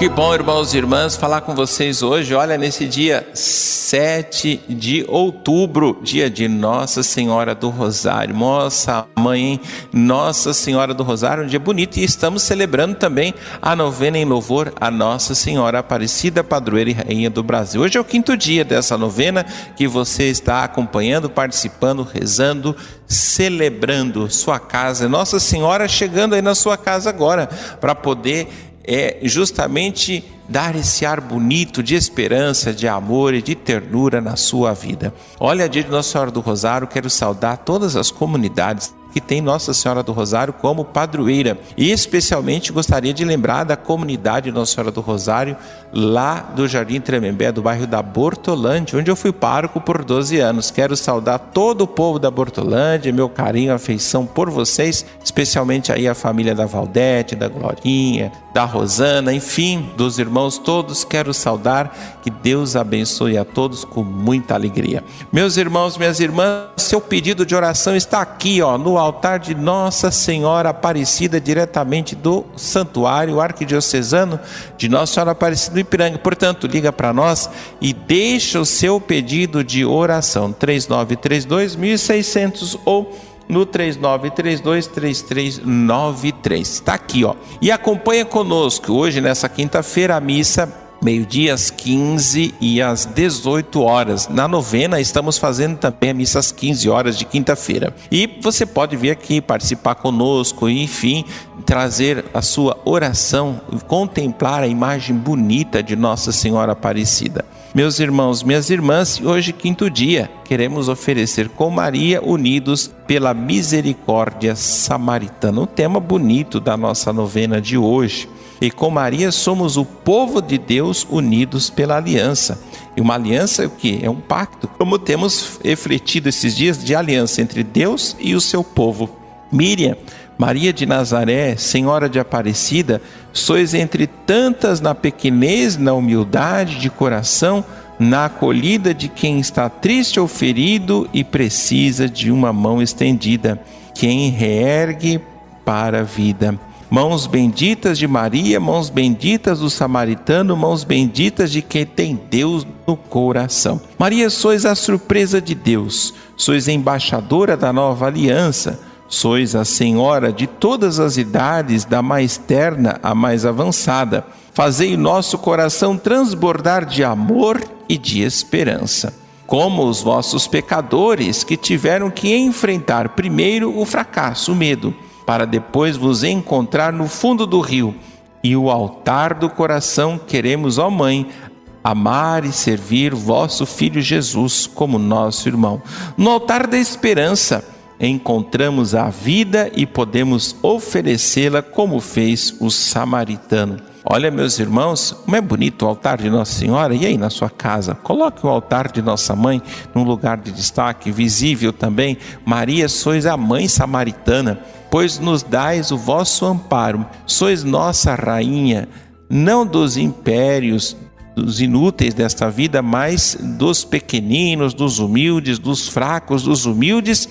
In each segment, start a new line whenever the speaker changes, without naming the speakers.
Que bom, irmãos e irmãs, falar com vocês hoje. Olha, nesse dia 7 de outubro, dia de Nossa Senhora do Rosário. Nossa mãe, Nossa Senhora do Rosário, um dia bonito. E estamos celebrando também a novena em louvor a Nossa Senhora Aparecida, padroeira e rainha do Brasil. Hoje é o quinto dia dessa novena que você está acompanhando, participando, rezando, celebrando sua casa. Nossa Senhora chegando aí na sua casa agora para poder é justamente dar esse ar bonito de esperança, de amor e de ternura na sua vida. Olha, dia de Nossa Senhora do Rosário, quero saudar todas as comunidades que tem Nossa Senhora do Rosário como padroeira. E especialmente gostaria de lembrar da comunidade Nossa Senhora do Rosário, lá do Jardim Tremembé, do bairro da Bortolândia, onde eu fui pároco por 12 anos. Quero saudar todo o povo da Bortolândia, meu carinho, afeição por vocês, especialmente aí a família da Valdete, da Glorinha, da Rosana, enfim, dos irmãos todos, quero saudar, que Deus abençoe a todos com muita alegria. Meus irmãos, minhas irmãs, seu pedido de oração está aqui, ó, no altar de Nossa Senhora Aparecida, diretamente do Santuário Arquidiocesano de Nossa Senhora Aparecida do Ipiranga. Portanto, liga para nós e deixa o seu pedido de oração, 3932 1600 ou no 39323393. Está aqui, ó. E acompanha conosco hoje nessa quinta-feira a missa meio-dia às 15 e às 18 horas. Na novena, estamos fazendo também a missa às 15 horas de quinta-feira. E você pode vir aqui participar conosco enfim, trazer a sua oração contemplar a imagem bonita de Nossa Senhora Aparecida. Meus irmãos, minhas irmãs, hoje, quinto dia, queremos oferecer com Maria unidos pela misericórdia samaritana. Um tema bonito da nossa novena de hoje. E com Maria somos o povo de Deus unidos pela aliança. E uma aliança é o que? É um pacto. Como temos refletido esses dias de aliança entre Deus e o seu povo. Miriam, Maria de Nazaré, Senhora de Aparecida, sois entre tantas na pequenez, na humildade de coração, na acolhida de quem está triste ou ferido e precisa de uma mão estendida, quem reergue para a vida. Mãos benditas de Maria, mãos benditas do samaritano, mãos benditas de quem tem Deus no coração. Maria, sois a surpresa de Deus, sois embaixadora da nova aliança, sois a senhora de todas as idades, da mais terna à mais avançada. Fazei nosso coração transbordar de amor e de esperança como os vossos pecadores que tiveram que enfrentar primeiro o fracasso, o medo, para depois vos encontrar no fundo do rio. E o altar do coração queremos, ó Mãe, amar e servir vosso Filho Jesus como nosso irmão. No altar da esperança, encontramos a vida e podemos oferecê-la como fez o samaritano. Olha, meus irmãos, como é bonito o altar de Nossa Senhora. E aí, na sua casa, coloque o altar de Nossa Mãe num lugar de destaque, visível também. Maria, sois a mãe samaritana pois nos dais o vosso amparo. Sois nossa rainha, não dos impérios, dos inúteis desta vida, mas dos pequeninos, dos humildes, dos fracos, dos humildes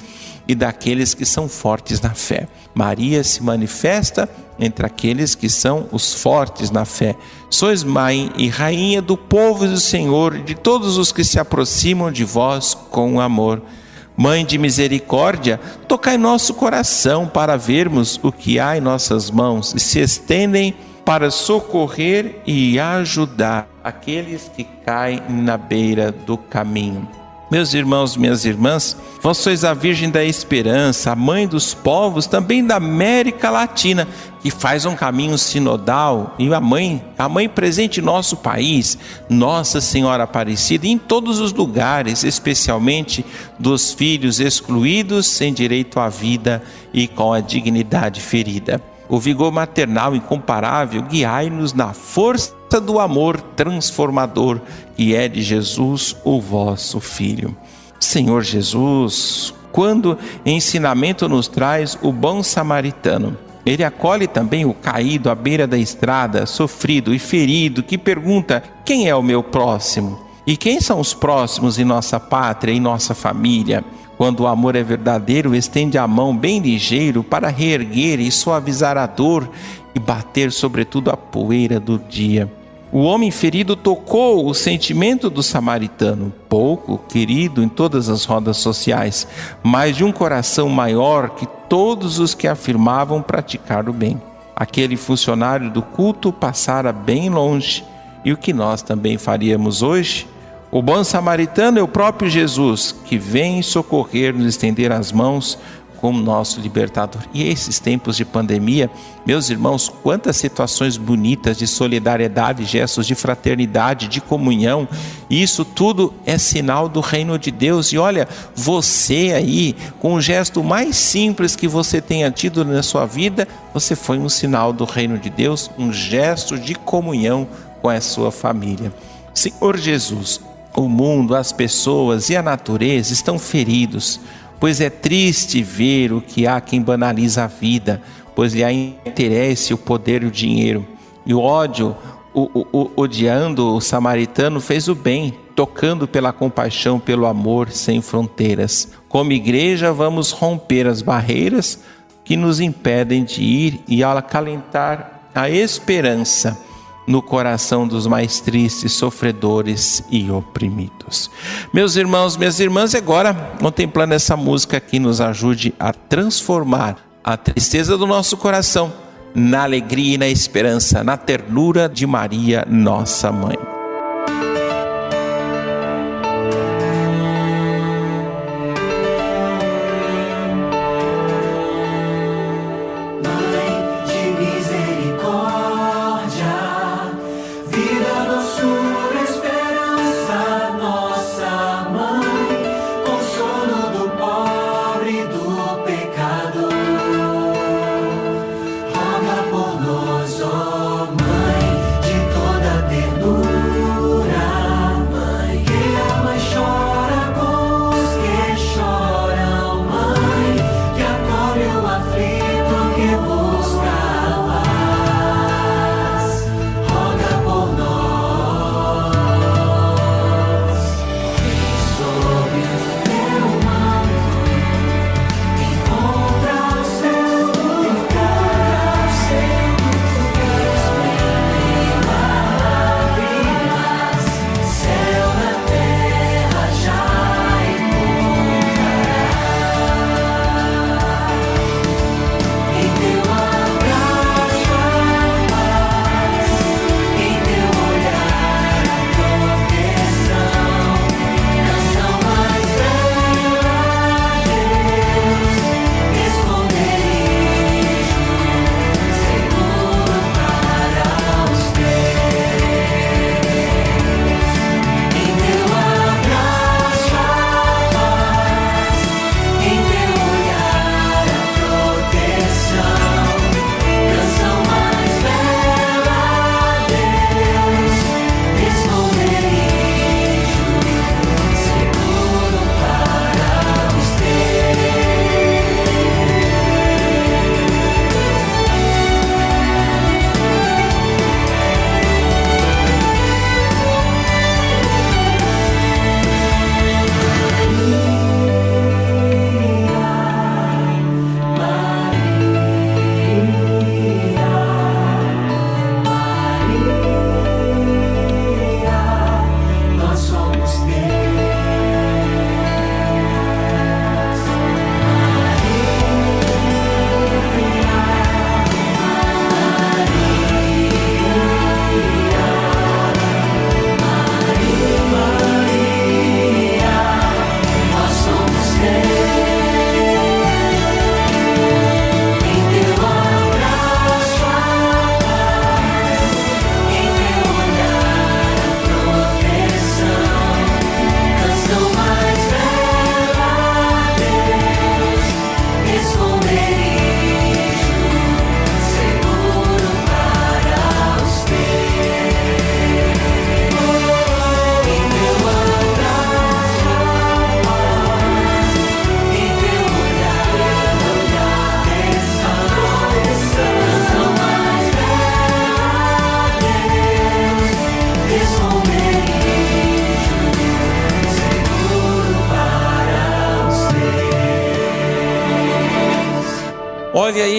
e daqueles que são fortes na fé. Maria se manifesta entre aqueles que são os fortes na fé. Sois mãe e rainha do povo do Senhor, de todos os que se aproximam de vós com amor. Mãe de misericórdia, tocai nosso coração para vermos o que há em nossas mãos e se estendem para socorrer e ajudar aqueles que caem na beira do caminho. Meus irmãos, minhas irmãs, vós sois a Virgem da Esperança, a mãe dos povos, também da América Latina, que faz um caminho sinodal, e a mãe, a mãe presente em nosso país, Nossa Senhora Aparecida, em todos os lugares, especialmente dos filhos excluídos, sem direito à vida e com a dignidade ferida. O vigor maternal incomparável, guiai-nos na força do amor transformador que é de Jesus, o vosso Filho. Senhor Jesus, quando ensinamento nos traz o bom samaritano. Ele acolhe também o caído à beira da estrada, sofrido e ferido, que pergunta: quem é o meu próximo? E quem são os próximos em nossa pátria, em nossa família? Quando o amor é verdadeiro, estende a mão bem ligeiro para reerguer e suavizar a dor e bater sobretudo a poeira do dia. O homem ferido tocou o sentimento do samaritano, pouco querido em todas as rodas sociais, mas de um coração maior que todos os que afirmavam praticar o bem. Aquele funcionário do culto passara bem longe, e o que nós também faríamos hoje? O bom samaritano é o próprio Jesus, que vem socorrer, nos estender as mãos, como nosso libertador. E esses tempos de pandemia, meus irmãos, quantas situações bonitas de solidariedade, gestos de fraternidade, de comunhão, isso tudo é sinal do reino de Deus. E olha, você aí, com o gesto mais simples que você tenha tido na sua vida, você foi um sinal do reino de Deus, um gesto de comunhão com a sua família. Senhor Jesus, o mundo, as pessoas e a natureza estão feridos pois é triste ver o que há quem banaliza a vida, pois lhe há interesse o poder e o dinheiro. E o ódio, o, o, odiando o samaritano, fez o bem, tocando pela compaixão, pelo amor sem fronteiras. Como igreja, vamos romper as barreiras que nos impedem de ir e acalentar a esperança no coração dos mais tristes, sofredores e oprimidos. Meus irmãos, minhas irmãs, agora, contemplando essa música que nos ajude a transformar a tristeza do nosso coração na alegria e na esperança, na ternura de Maria, nossa mãe.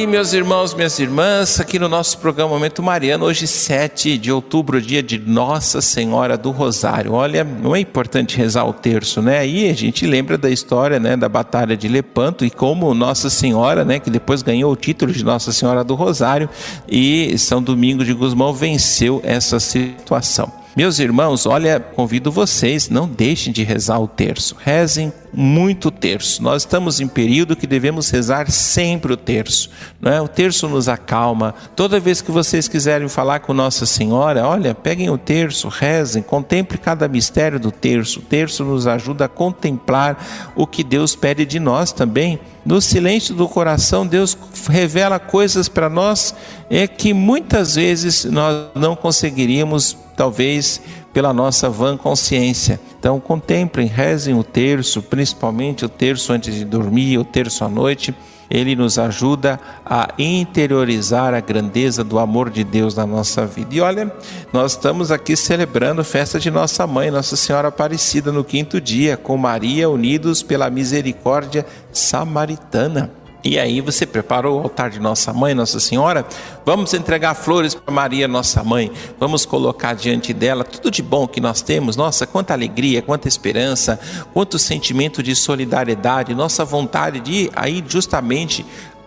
Aí, meus irmãos, minhas irmãs, aqui no nosso programa Momento Mariano, hoje 7 de outubro, dia de Nossa Senhora do Rosário. Olha, não é importante rezar o terço, né? Aí a gente lembra da história, né, da Batalha de Lepanto e como Nossa Senhora, né, que depois ganhou o título de Nossa Senhora do Rosário e São Domingo de Guzmão venceu essa situação. Meus irmãos, olha, convido vocês, não deixem de rezar o terço. Rezem muito terço. Nós estamos em período que devemos rezar sempre o terço. Não é? O terço nos acalma. Toda vez que vocês quiserem falar com Nossa Senhora, olha, peguem o terço, rezem, contemple cada mistério do terço. O terço nos ajuda a contemplar o que Deus pede de nós também. No silêncio do coração, Deus revela coisas para nós é que muitas vezes nós não conseguiríamos talvez pela nossa vã consciência. Então, contemplem, rezem o terço, principalmente o terço antes de dormir, o terço à noite. Ele nos ajuda a interiorizar a grandeza do amor de Deus na nossa vida. E olha, nós estamos aqui celebrando a festa de nossa mãe, Nossa Senhora Aparecida, no quinto dia, com Maria unidos pela misericórdia samaritana. E aí você preparou o altar de Nossa Mãe, Nossa Senhora? Vamos entregar flores para Maria, nossa mãe. Vamos colocar diante dela tudo de bom que nós temos. Nossa, quanta alegria, quanta esperança, quanto sentimento de solidariedade, nossa vontade de aí justamente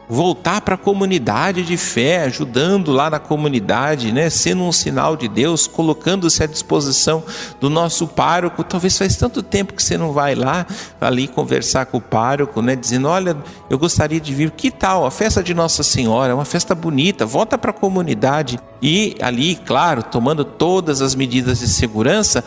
voltar para a comunidade de fé, ajudando lá na comunidade, né, sendo um sinal de Deus, colocando-se à disposição do nosso pároco. Talvez faz tanto tempo que você não vai lá, ali conversar com o pároco, né, dizendo: Olha, eu gostaria de vir, que tal? A festa de Nossa Senhora, é uma festa bonita, volta para a comunidade. E ali, claro, tomando todas as medidas de segurança,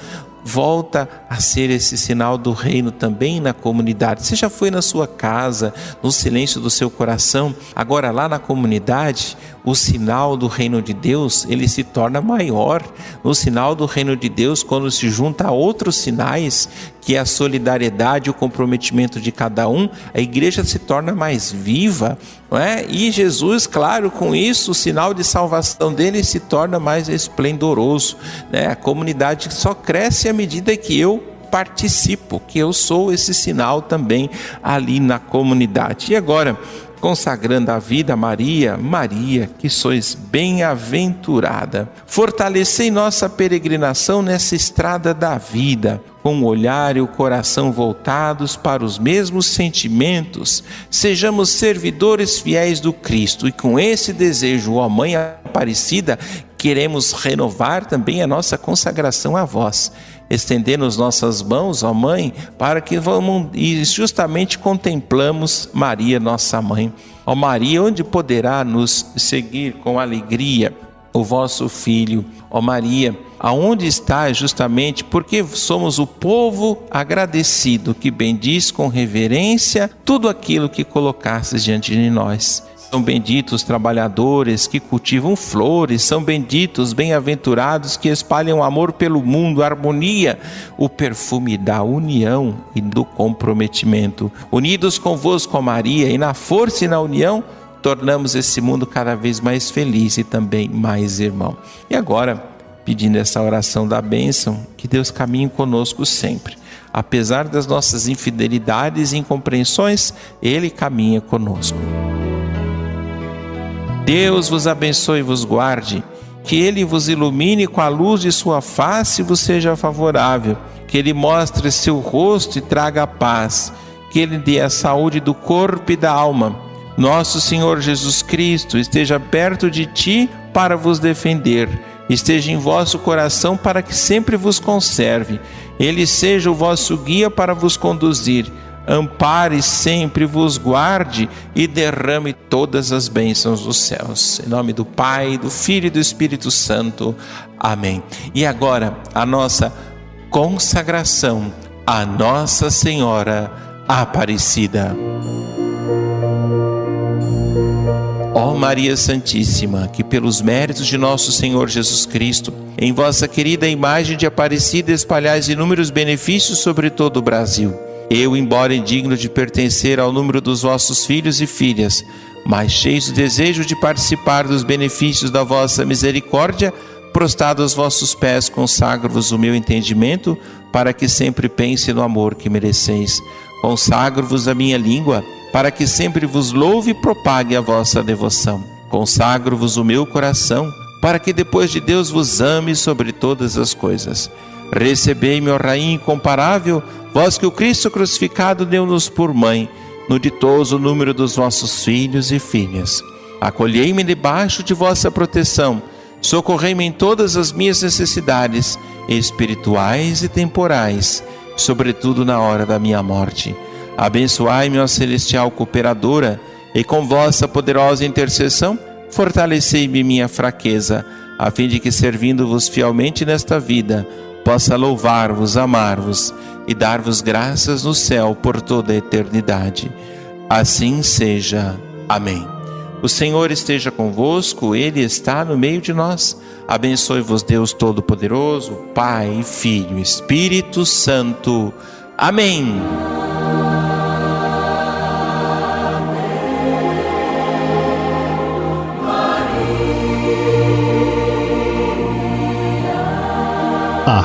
volta a ser esse sinal do reino também na comunidade. Você já foi na sua casa, no silêncio do seu coração, agora lá na comunidade, o sinal do reino de Deus, ele se torna maior. O sinal do reino de Deus, quando se junta a outros sinais, que é a solidariedade o comprometimento de cada um, a igreja se torna mais viva, não é? E Jesus, claro, com isso, o sinal de salvação dele se torna mais esplendoroso, né? A comunidade só cresce à medida que eu participo, que eu sou esse sinal também ali na comunidade. E agora, consagrando a vida a Maria, Maria, que sois bem-aventurada. Fortalecei nossa peregrinação nessa estrada da vida, com o olhar e o coração voltados para os mesmos sentimentos. Sejamos servidores fiéis do Cristo e com esse desejo, ó Mãe Aparecida, queremos renovar também a nossa consagração a vós estendendo nossas mãos, ó Mãe, para que vamos e justamente contemplamos Maria, nossa mãe. Ó Maria, onde poderá nos seguir com alegria o vosso filho? Ó Maria, aonde está justamente porque somos o povo agradecido que bendiz com reverência tudo aquilo que colocastes diante de nós. São benditos os trabalhadores que cultivam flores, são benditos, bem-aventurados que espalham amor pelo mundo, harmonia, o perfume da união e do comprometimento. Unidos convosco, Maria, e na força e na união, tornamos esse mundo cada vez mais feliz e também mais irmão. E agora, pedindo essa oração da bênção, que Deus caminhe conosco sempre. Apesar das nossas infidelidades e incompreensões, Ele caminha conosco. Deus vos abençoe e vos guarde, que Ele vos ilumine com a luz de sua face e vos seja favorável, que Ele mostre seu rosto e traga a paz, que Ele dê a saúde do corpo e da alma. Nosso Senhor Jesus Cristo esteja perto de ti para vos defender, esteja em vosso coração para que sempre vos conserve, Ele seja o vosso guia para vos conduzir ampare sempre, vos guarde e derrame todas as bênçãos dos céus. Em nome do Pai, do Filho e do Espírito Santo. Amém. E agora, a nossa consagração a Nossa Senhora Aparecida. Ó Maria Santíssima, que pelos méritos de nosso Senhor Jesus Cristo, em vossa querida imagem de Aparecida espalhais inúmeros benefícios sobre todo o Brasil eu, embora indigno de pertencer ao número dos vossos filhos e filhas, mas cheio de desejo de participar dos benefícios da vossa misericórdia, prostrado aos vossos pés, consagro-vos o meu entendimento, para que sempre pense no amor que mereceis. Consagro-vos a minha língua, para que sempre vos louve e propague a vossa devoção. Consagro-vos o meu coração, para que depois de Deus vos ame sobre todas as coisas. Recebei-me, Rainha incomparável, vós que o Cristo crucificado deu-nos por mãe, no ditoso número dos vossos filhos e filhas. Acolhei-me debaixo de vossa proteção, socorrei-me em todas as minhas necessidades, espirituais e temporais, sobretudo na hora da minha morte Abençoai-me, ó celestial cooperadora, e com vossa poderosa intercessão, fortalecei-me minha fraqueza, a fim de que, servindo-vos fielmente nesta vida, possa louvar-vos, amar-vos e dar-vos graças no céu por toda a eternidade. Assim seja. Amém. O Senhor esteja convosco, Ele está no meio de nós. Abençoe-vos, Deus Todo-Poderoso, Pai, Filho, Espírito Santo. Amém.